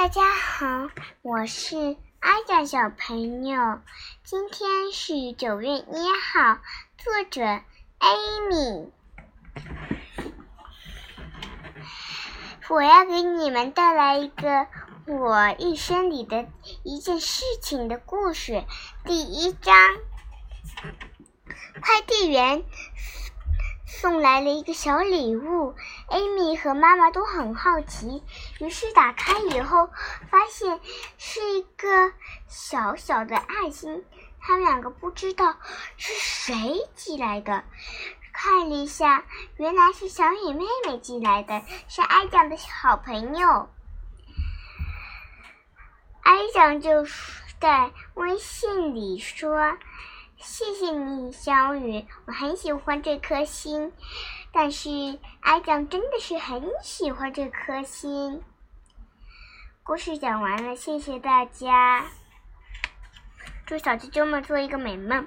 大家好，我是阿佳小朋友。今天是九月一号，作者艾米。我要给你们带来一个我一生里的一件事情的故事。第一章，快递员。送来了一个小礼物，艾米和妈妈都很好奇，于是打开以后，发现是一个小小的爱心。他们两个不知道是谁寄来的，看了一下，原来是小雨妹妹寄来的，是艾酱的好朋友。艾酱就在微信里说。谢谢你，小雨，我很喜欢这颗心。但是艾酱真的是很喜欢这颗心。故事讲完了，谢谢大家。祝小啾啾们做一个美梦。